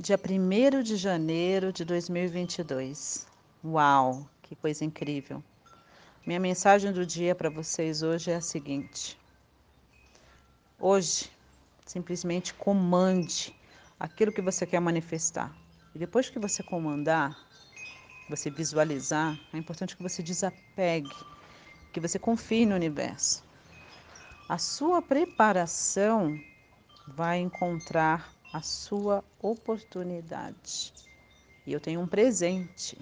dia 1 de janeiro de 2022. Uau, que coisa incrível! Minha mensagem do dia para vocês hoje é a seguinte: hoje, simplesmente comande aquilo que você quer manifestar. E depois que você comandar, você visualizar, é importante que você desapegue, que você confie no universo. A sua preparação vai encontrar a sua oportunidade. E eu tenho um presente.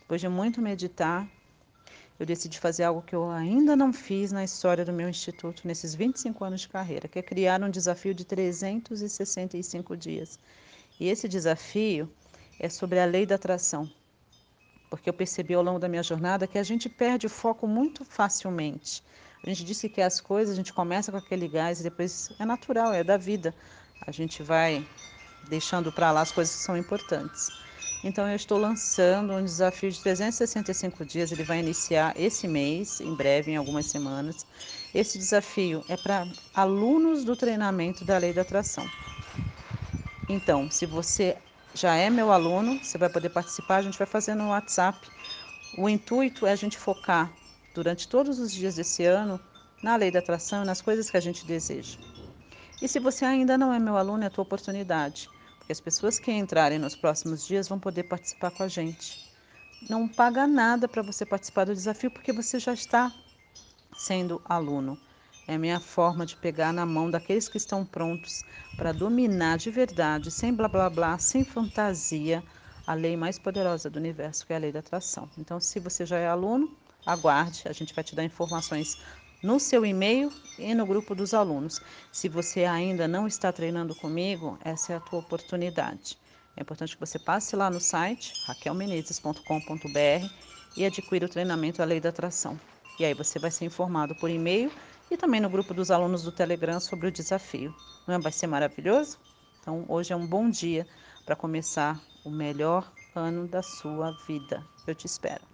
Depois de muito meditar, eu decidi fazer algo que eu ainda não fiz na história do meu instituto nesses 25 anos de carreira, que é criar um desafio de 365 dias. E esse desafio é sobre a lei da atração. Porque eu percebi ao longo da minha jornada que a gente perde o foco muito facilmente. A gente disse que as coisas, a gente começa com aquele gás e depois é natural, é da vida a gente vai deixando para lá as coisas que são importantes. Então, eu estou lançando um desafio de 365 dias. Ele vai iniciar esse mês, em breve, em algumas semanas. Esse desafio é para alunos do treinamento da Lei da Atração. Então, se você já é meu aluno, você vai poder participar. A gente vai fazer no WhatsApp. O intuito é a gente focar durante todos os dias desse ano na Lei da Atração e nas coisas que a gente deseja. E se você ainda não é meu aluno, é a tua oportunidade, porque as pessoas que entrarem nos próximos dias vão poder participar com a gente. Não paga nada para você participar do desafio, porque você já está sendo aluno. É a minha forma de pegar na mão daqueles que estão prontos para dominar de verdade, sem blá blá blá, sem fantasia, a lei mais poderosa do universo, que é a lei da atração. Então, se você já é aluno, aguarde, a gente vai te dar informações no seu e-mail e no grupo dos alunos. Se você ainda não está treinando comigo, essa é a tua oportunidade. É importante que você passe lá no site raquelmenezes.com.br e adquira o treinamento A Lei da Atração. E aí você vai ser informado por e-mail e também no grupo dos alunos do Telegram sobre o desafio. Não é? vai ser maravilhoso? Então, hoje é um bom dia para começar o melhor ano da sua vida. Eu te espero.